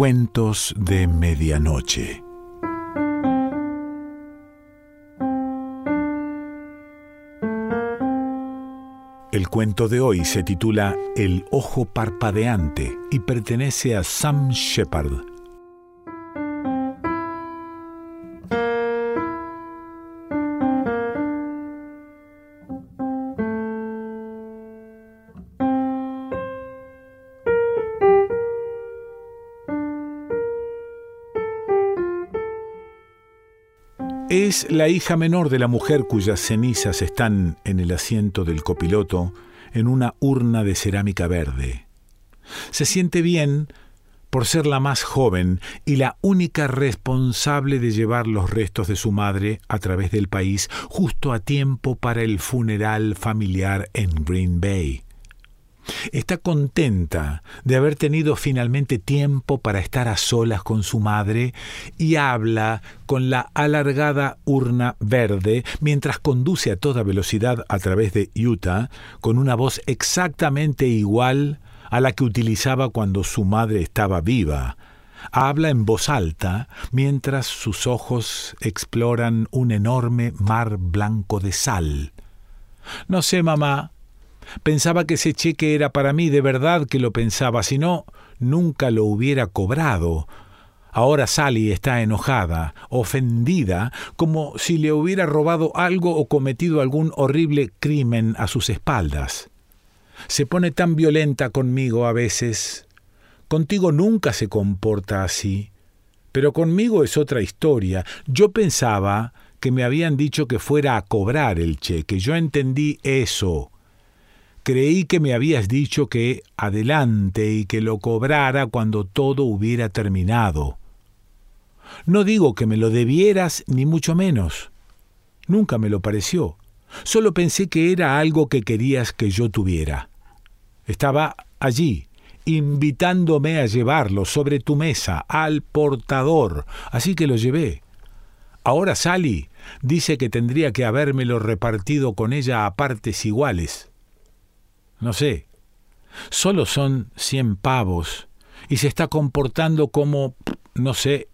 Cuentos de Medianoche. El cuento de hoy se titula El ojo parpadeante y pertenece a Sam Shepard. Es la hija menor de la mujer cuyas cenizas están en el asiento del copiloto en una urna de cerámica verde. Se siente bien por ser la más joven y la única responsable de llevar los restos de su madre a través del país justo a tiempo para el funeral familiar en Green Bay. Está contenta de haber tenido finalmente tiempo para estar a solas con su madre y habla con la alargada urna verde mientras conduce a toda velocidad a través de Utah con una voz exactamente igual a la que utilizaba cuando su madre estaba viva. Habla en voz alta mientras sus ojos exploran un enorme mar blanco de sal. No sé, mamá, Pensaba que ese cheque era para mí, de verdad que lo pensaba, si no, nunca lo hubiera cobrado. Ahora Sally está enojada, ofendida, como si le hubiera robado algo o cometido algún horrible crimen a sus espaldas. Se pone tan violenta conmigo a veces. Contigo nunca se comporta así. Pero conmigo es otra historia. Yo pensaba que me habían dicho que fuera a cobrar el cheque. Yo entendí eso. Creí que me habías dicho que adelante y que lo cobrara cuando todo hubiera terminado. No digo que me lo debieras, ni mucho menos. Nunca me lo pareció. Solo pensé que era algo que querías que yo tuviera. Estaba allí, invitándome a llevarlo sobre tu mesa, al portador, así que lo llevé. Ahora Sally dice que tendría que habérmelo repartido con ella a partes iguales. No sé. Solo son cien pavos. Y se está comportando como... no sé.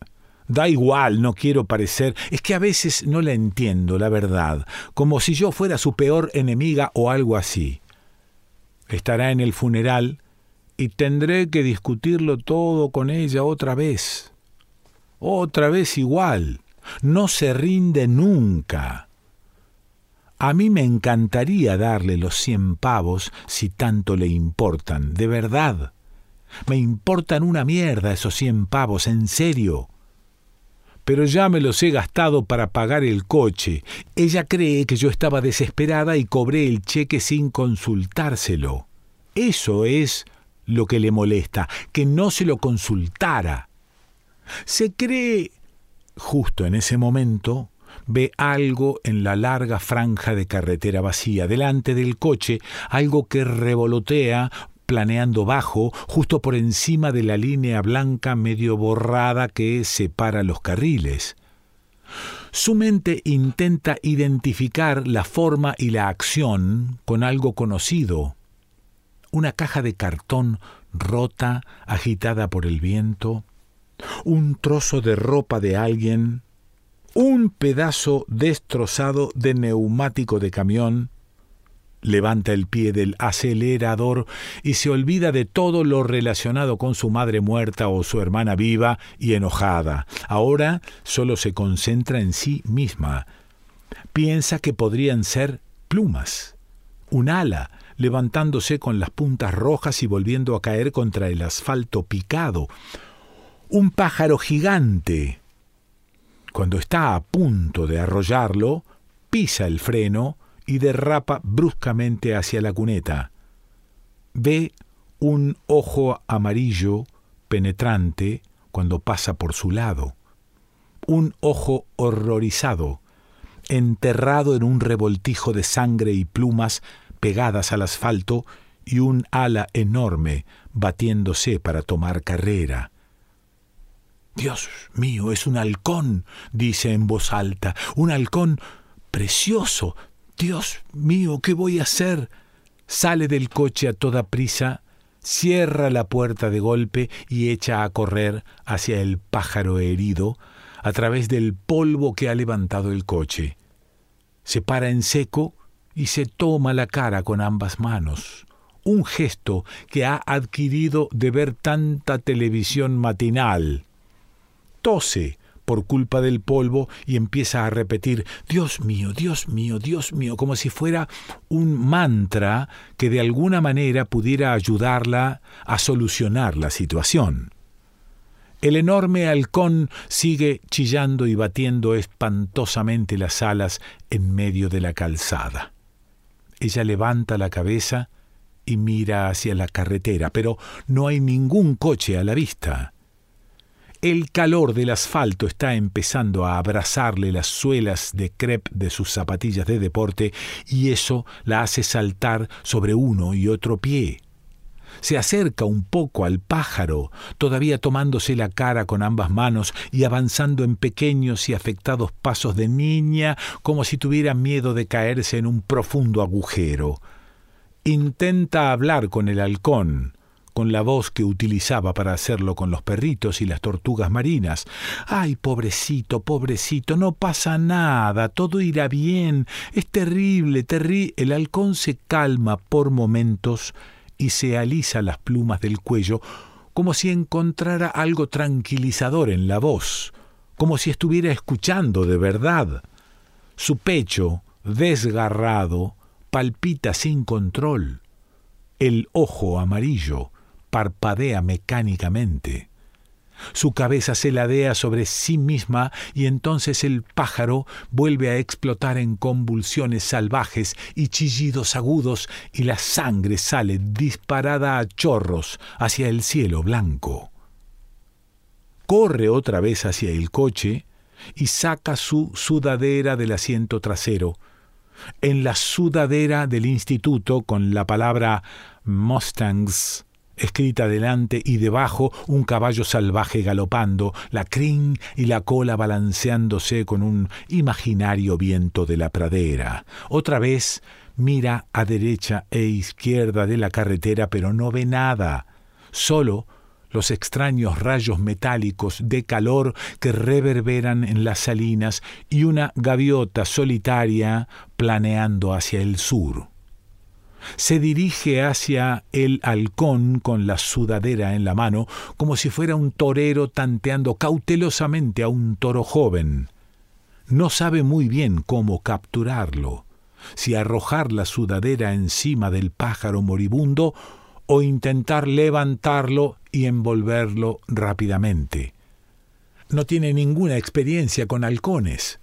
Da igual, no quiero parecer. Es que a veces no la entiendo, la verdad. Como si yo fuera su peor enemiga o algo así. Estará en el funeral y tendré que discutirlo todo con ella otra vez. Otra vez igual. No se rinde nunca. A mí me encantaría darle los cien pavos si tanto le importan, de verdad. Me importan una mierda esos cien pavos, en serio. Pero ya me los he gastado para pagar el coche. Ella cree que yo estaba desesperada y cobré el cheque sin consultárselo. Eso es lo que le molesta, que no se lo consultara. Se cree... Justo en ese momento, ve algo en la larga franja de carretera vacía, delante del coche, algo que revolotea planeando bajo, justo por encima de la línea blanca medio borrada que separa los carriles. Su mente intenta identificar la forma y la acción con algo conocido. Una caja de cartón rota, agitada por el viento, un trozo de ropa de alguien, un pedazo destrozado de neumático de camión, levanta el pie del acelerador y se olvida de todo lo relacionado con su madre muerta o su hermana viva y enojada. Ahora solo se concentra en sí misma. Piensa que podrían ser plumas, un ala, levantándose con las puntas rojas y volviendo a caer contra el asfalto picado, un pájaro gigante, cuando está a punto de arrollarlo, pisa el freno y derrapa bruscamente hacia la cuneta. Ve un ojo amarillo penetrante cuando pasa por su lado. Un ojo horrorizado, enterrado en un revoltijo de sangre y plumas pegadas al asfalto y un ala enorme batiéndose para tomar carrera. Dios mío, es un halcón, dice en voz alta, un halcón precioso. Dios mío, ¿qué voy a hacer? Sale del coche a toda prisa, cierra la puerta de golpe y echa a correr hacia el pájaro herido a través del polvo que ha levantado el coche. Se para en seco y se toma la cara con ambas manos, un gesto que ha adquirido de ver tanta televisión matinal. Tose por culpa del polvo y empieza a repetir Dios mío, Dios mío, Dios mío, como si fuera un mantra que de alguna manera pudiera ayudarla a solucionar la situación. El enorme halcón sigue chillando y batiendo espantosamente las alas en medio de la calzada. Ella levanta la cabeza y mira hacia la carretera, pero no hay ningún coche a la vista. El calor del asfalto está empezando a abrazarle las suelas de crepe de sus zapatillas de deporte y eso la hace saltar sobre uno y otro pie. Se acerca un poco al pájaro, todavía tomándose la cara con ambas manos y avanzando en pequeños y afectados pasos de niña, como si tuviera miedo de caerse en un profundo agujero. Intenta hablar con el halcón, con la voz que utilizaba para hacerlo con los perritos y las tortugas marinas. Ay, pobrecito, pobrecito, no pasa nada, todo irá bien. Es terrible, terrible. El halcón se calma por momentos y se alisa las plumas del cuello como si encontrara algo tranquilizador en la voz, como si estuviera escuchando de verdad. Su pecho, desgarrado, palpita sin control. El ojo amarillo, parpadea mecánicamente. Su cabeza se ladea sobre sí misma y entonces el pájaro vuelve a explotar en convulsiones salvajes y chillidos agudos y la sangre sale disparada a chorros hacia el cielo blanco. Corre otra vez hacia el coche y saca su sudadera del asiento trasero. En la sudadera del instituto con la palabra Mustangs escrita delante y debajo un caballo salvaje galopando, la crin y la cola balanceándose con un imaginario viento de la pradera. Otra vez mira a derecha e izquierda de la carretera, pero no ve nada, solo los extraños rayos metálicos de calor que reverberan en las salinas y una gaviota solitaria planeando hacia el sur se dirige hacia el halcón con la sudadera en la mano, como si fuera un torero tanteando cautelosamente a un toro joven. No sabe muy bien cómo capturarlo, si arrojar la sudadera encima del pájaro moribundo o intentar levantarlo y envolverlo rápidamente. No tiene ninguna experiencia con halcones.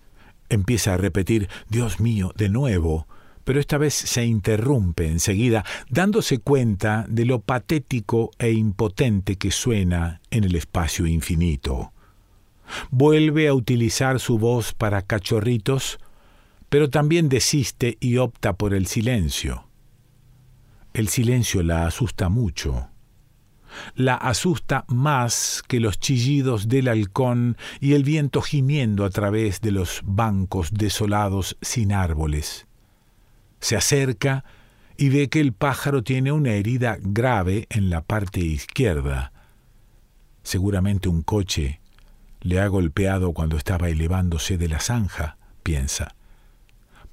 Empieza a repetir Dios mío de nuevo, pero esta vez se interrumpe enseguida, dándose cuenta de lo patético e impotente que suena en el espacio infinito. Vuelve a utilizar su voz para cachorritos, pero también desiste y opta por el silencio. El silencio la asusta mucho. La asusta más que los chillidos del halcón y el viento gimiendo a través de los bancos desolados sin árboles. Se acerca y ve que el pájaro tiene una herida grave en la parte izquierda. Seguramente un coche le ha golpeado cuando estaba elevándose de la zanja, piensa.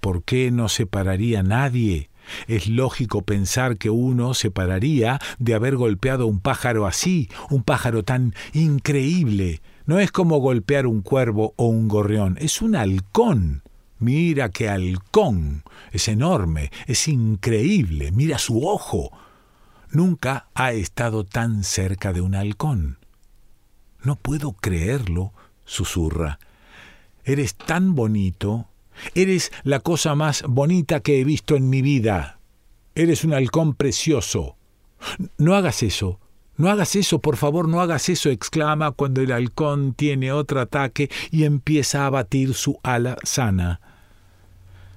¿Por qué no se pararía nadie? Es lógico pensar que uno se pararía de haber golpeado un pájaro así, un pájaro tan increíble. No es como golpear un cuervo o un gorrión, es un halcón. Mira qué halcón. Es enorme, es increíble. Mira su ojo. Nunca ha estado tan cerca de un halcón. No puedo creerlo, susurra. Eres tan bonito. Eres la cosa más bonita que he visto en mi vida. Eres un halcón precioso. No hagas eso. No hagas eso, por favor, no hagas eso, exclama cuando el halcón tiene otro ataque y empieza a batir su ala sana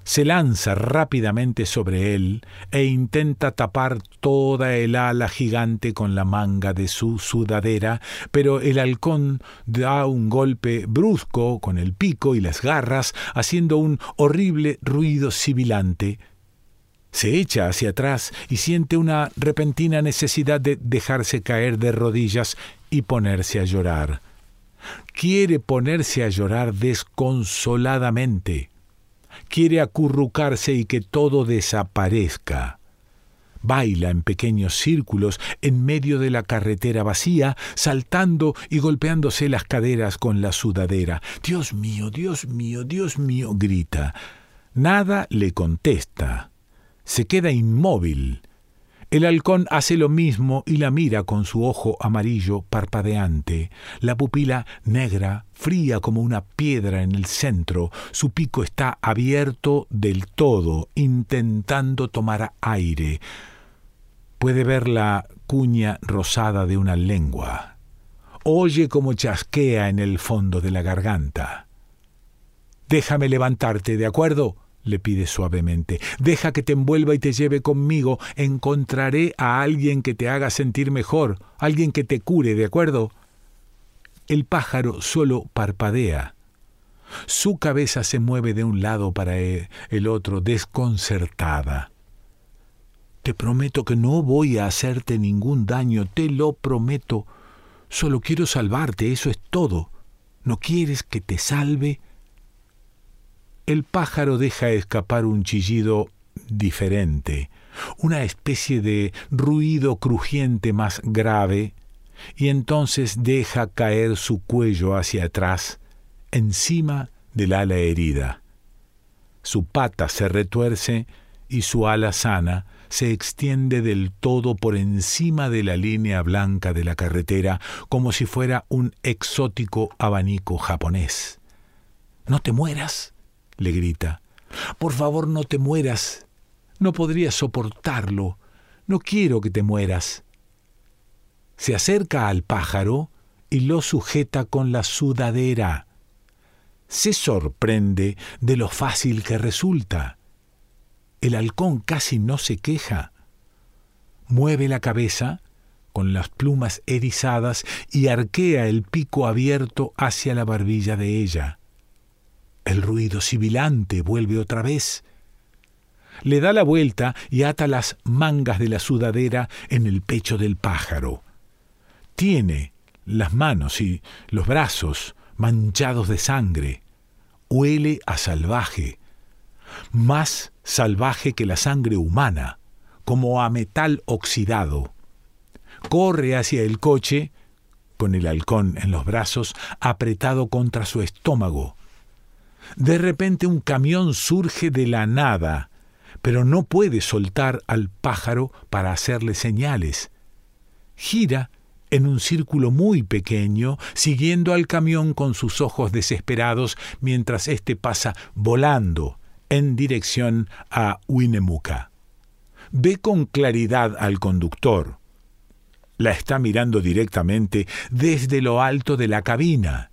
se lanza rápidamente sobre él e intenta tapar toda el ala gigante con la manga de su sudadera, pero el halcón da un golpe brusco con el pico y las garras, haciendo un horrible ruido sibilante. Se echa hacia atrás y siente una repentina necesidad de dejarse caer de rodillas y ponerse a llorar. Quiere ponerse a llorar desconsoladamente. Quiere acurrucarse y que todo desaparezca. Baila en pequeños círculos en medio de la carretera vacía, saltando y golpeándose las caderas con la sudadera. Dios mío, Dios mío, Dios mío, grita. Nada le contesta. Se queda inmóvil. El halcón hace lo mismo y la mira con su ojo amarillo parpadeante, la pupila negra, fría como una piedra en el centro, su pico está abierto del todo, intentando tomar aire. Puede ver la cuña rosada de una lengua. Oye cómo chasquea en el fondo de la garganta. Déjame levantarte, ¿de acuerdo? Le pide suavemente. Deja que te envuelva y te lleve conmigo. Encontraré a alguien que te haga sentir mejor, alguien que te cure, ¿de acuerdo? El pájaro solo parpadea. Su cabeza se mueve de un lado para e, el otro, desconcertada. Te prometo que no voy a hacerte ningún daño, te lo prometo. Solo quiero salvarte, eso es todo. ¿No quieres que te salve? El pájaro deja escapar un chillido diferente, una especie de ruido crujiente más grave, y entonces deja caer su cuello hacia atrás, encima del ala herida. Su pata se retuerce y su ala sana se extiende del todo por encima de la línea blanca de la carretera como si fuera un exótico abanico japonés. No te mueras, le grita. Por favor, no te mueras. No podría soportarlo. No quiero que te mueras. Se acerca al pájaro y lo sujeta con la sudadera. Se sorprende de lo fácil que resulta. El halcón casi no se queja. Mueve la cabeza, con las plumas erizadas, y arquea el pico abierto hacia la barbilla de ella. El ruido sibilante vuelve otra vez. Le da la vuelta y ata las mangas de la sudadera en el pecho del pájaro. Tiene las manos y los brazos manchados de sangre. Huele a salvaje más salvaje que la sangre humana, como a metal oxidado. Corre hacia el coche, con el halcón en los brazos, apretado contra su estómago. De repente un camión surge de la nada, pero no puede soltar al pájaro para hacerle señales. Gira en un círculo muy pequeño, siguiendo al camión con sus ojos desesperados mientras éste pasa volando en dirección a Winnemucca. Ve con claridad al conductor. La está mirando directamente desde lo alto de la cabina.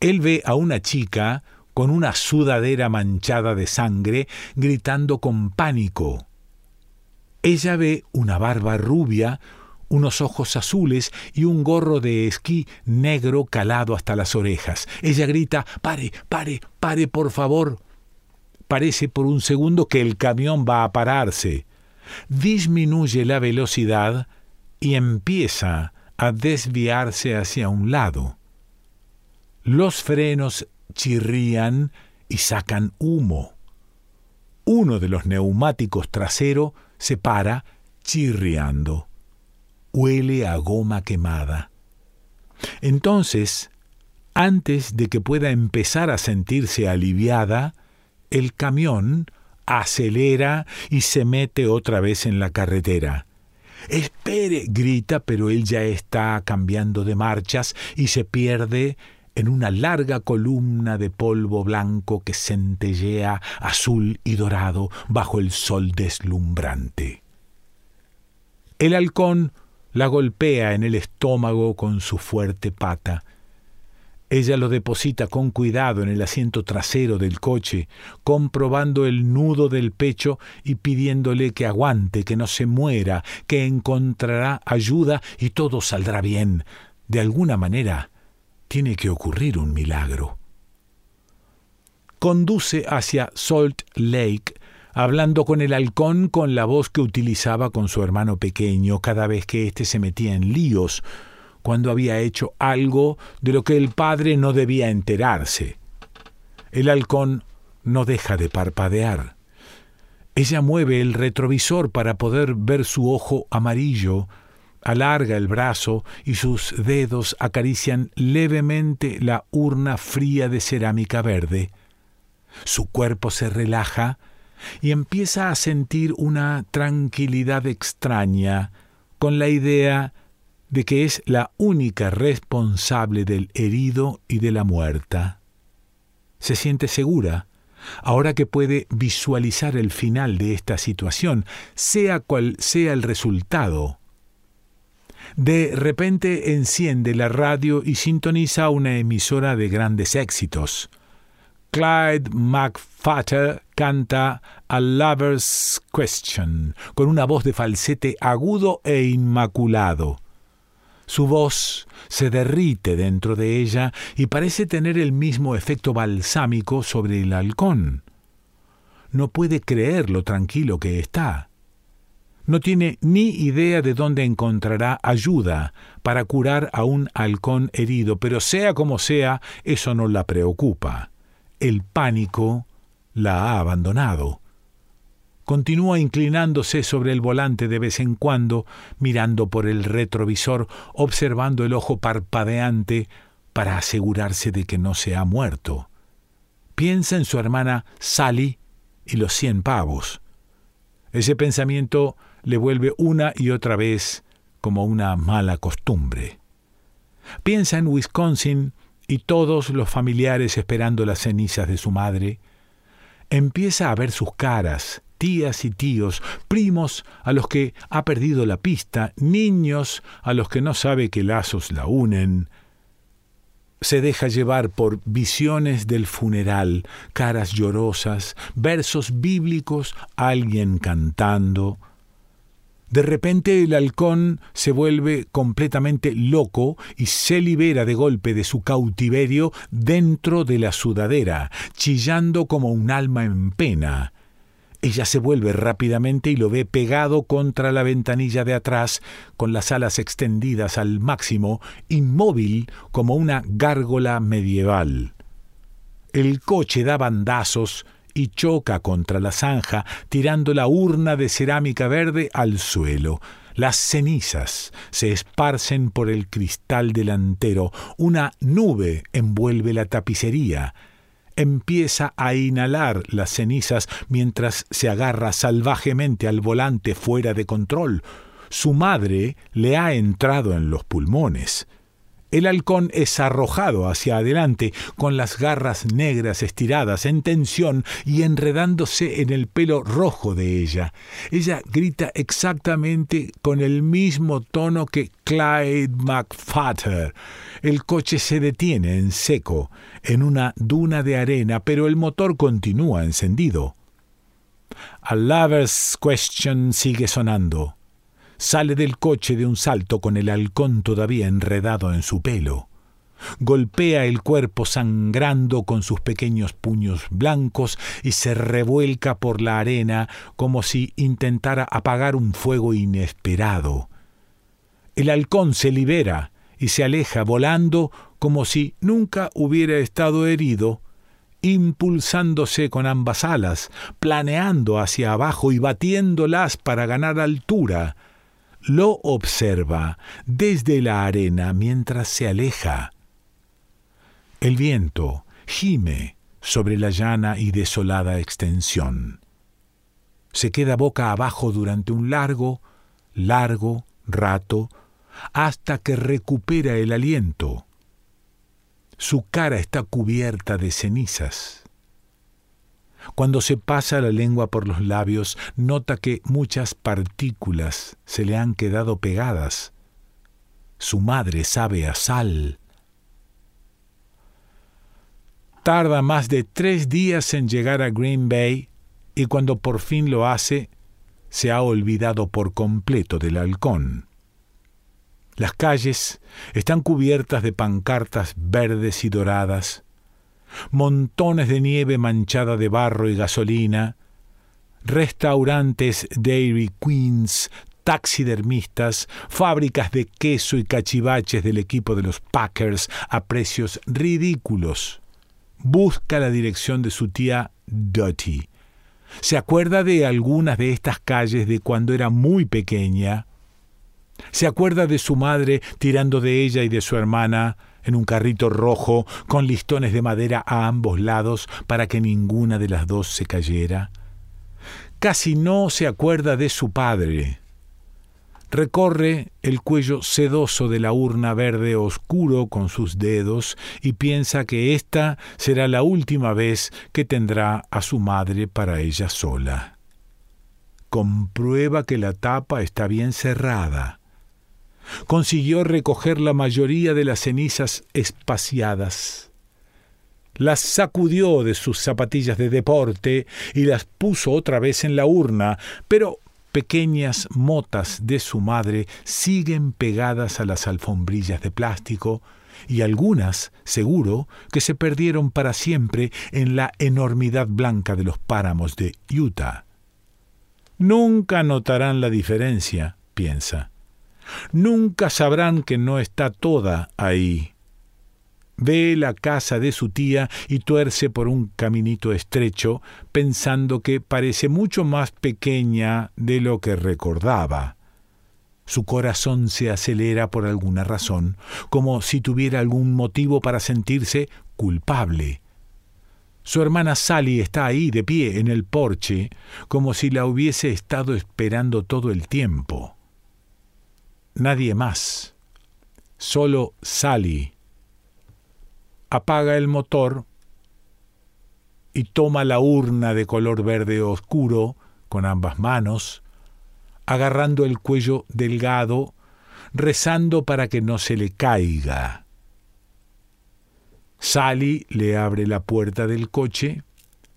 Él ve a una chica con una sudadera manchada de sangre gritando con pánico. Ella ve una barba rubia, unos ojos azules y un gorro de esquí negro calado hasta las orejas. Ella grita Pare, pare, pare, por favor parece por un segundo que el camión va a pararse. Disminuye la velocidad y empieza a desviarse hacia un lado. Los frenos chirrían y sacan humo. Uno de los neumáticos trasero se para chirriando. Huele a goma quemada. Entonces, antes de que pueda empezar a sentirse aliviada, el camión acelera y se mete otra vez en la carretera. Espere, grita, pero él ya está cambiando de marchas y se pierde en una larga columna de polvo blanco que centellea azul y dorado bajo el sol deslumbrante. El halcón la golpea en el estómago con su fuerte pata ella lo deposita con cuidado en el asiento trasero del coche, comprobando el nudo del pecho y pidiéndole que aguante, que no se muera, que encontrará ayuda y todo saldrá bien. De alguna manera, tiene que ocurrir un milagro. Conduce hacia Salt Lake hablando con el halcón con la voz que utilizaba con su hermano pequeño cada vez que éste se metía en líos, cuando había hecho algo de lo que el padre no debía enterarse. El halcón no deja de parpadear. Ella mueve el retrovisor para poder ver su ojo amarillo, alarga el brazo y sus dedos acarician levemente la urna fría de cerámica verde. Su cuerpo se relaja y empieza a sentir una tranquilidad extraña con la idea de que es la única responsable del herido y de la muerta. Se siente segura, ahora que puede visualizar el final de esta situación, sea cual sea el resultado. De repente enciende la radio y sintoniza una emisora de grandes éxitos. Clyde McFatter canta A Lover's Question con una voz de falsete agudo e inmaculado. Su voz se derrite dentro de ella y parece tener el mismo efecto balsámico sobre el halcón. No puede creer lo tranquilo que está. No tiene ni idea de dónde encontrará ayuda para curar a un halcón herido, pero sea como sea, eso no la preocupa. El pánico la ha abandonado. Continúa inclinándose sobre el volante de vez en cuando, mirando por el retrovisor, observando el ojo parpadeante para asegurarse de que no se ha muerto. Piensa en su hermana Sally y los cien pavos. Ese pensamiento le vuelve una y otra vez como una mala costumbre. Piensa en Wisconsin y todos los familiares esperando las cenizas de su madre. Empieza a ver sus caras, tías y tíos, primos a los que ha perdido la pista, niños a los que no sabe qué lazos la unen. Se deja llevar por visiones del funeral, caras llorosas, versos bíblicos, alguien cantando. De repente el halcón se vuelve completamente loco y se libera de golpe de su cautiverio dentro de la sudadera, chillando como un alma en pena. Ella se vuelve rápidamente y lo ve pegado contra la ventanilla de atrás, con las alas extendidas al máximo, inmóvil como una gárgola medieval. El coche da bandazos y choca contra la zanja, tirando la urna de cerámica verde al suelo. Las cenizas se esparcen por el cristal delantero, una nube envuelve la tapicería, empieza a inhalar las cenizas mientras se agarra salvajemente al volante fuera de control. Su madre le ha entrado en los pulmones. El halcón es arrojado hacia adelante, con las garras negras estiradas en tensión y enredándose en el pelo rojo de ella. Ella grita exactamente con el mismo tono que Clyde McFatter. El coche se detiene en seco, en una duna de arena, pero el motor continúa encendido. A Lover's Question sigue sonando sale del coche de un salto con el halcón todavía enredado en su pelo. Golpea el cuerpo sangrando con sus pequeños puños blancos y se revuelca por la arena como si intentara apagar un fuego inesperado. El halcón se libera y se aleja volando como si nunca hubiera estado herido, impulsándose con ambas alas, planeando hacia abajo y batiéndolas para ganar altura, lo observa desde la arena mientras se aleja. El viento gime sobre la llana y desolada extensión. Se queda boca abajo durante un largo, largo rato, hasta que recupera el aliento. Su cara está cubierta de cenizas. Cuando se pasa la lengua por los labios, nota que muchas partículas se le han quedado pegadas. Su madre sabe a sal. Tarda más de tres días en llegar a Green Bay y cuando por fin lo hace, se ha olvidado por completo del halcón. Las calles están cubiertas de pancartas verdes y doradas, montones de nieve manchada de barro y gasolina, restaurantes Dairy Queens, taxidermistas, fábricas de queso y cachivaches del equipo de los Packers a precios ridículos. Busca la dirección de su tía Dottie. Se acuerda de algunas de estas calles de cuando era muy pequeña. Se acuerda de su madre tirando de ella y de su hermana en un carrito rojo con listones de madera a ambos lados para que ninguna de las dos se cayera. Casi no se acuerda de su padre. Recorre el cuello sedoso de la urna verde oscuro con sus dedos y piensa que esta será la última vez que tendrá a su madre para ella sola. Comprueba que la tapa está bien cerrada. Consiguió recoger la mayoría de las cenizas espaciadas. Las sacudió de sus zapatillas de deporte y las puso otra vez en la urna, pero pequeñas motas de su madre siguen pegadas a las alfombrillas de plástico y algunas, seguro, que se perdieron para siempre en la enormidad blanca de los páramos de Utah. Nunca notarán la diferencia, piensa. Nunca sabrán que no está toda ahí. Ve la casa de su tía y tuerce por un caminito estrecho, pensando que parece mucho más pequeña de lo que recordaba. Su corazón se acelera por alguna razón, como si tuviera algún motivo para sentirse culpable. Su hermana Sally está ahí de pie en el porche, como si la hubiese estado esperando todo el tiempo. Nadie más. Solo Sally apaga el motor y toma la urna de color verde oscuro con ambas manos, agarrando el cuello delgado, rezando para que no se le caiga. Sally le abre la puerta del coche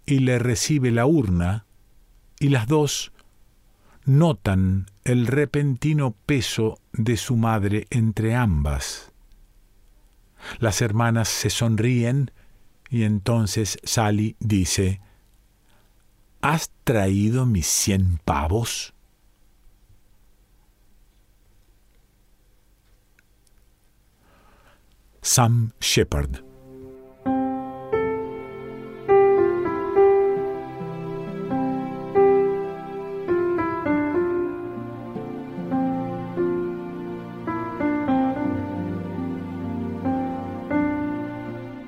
y le recibe la urna, y las dos notan el repentino peso de su madre entre ambas. Las hermanas se sonríen y entonces Sally dice, ¿Has traído mis cien pavos? Sam Shepard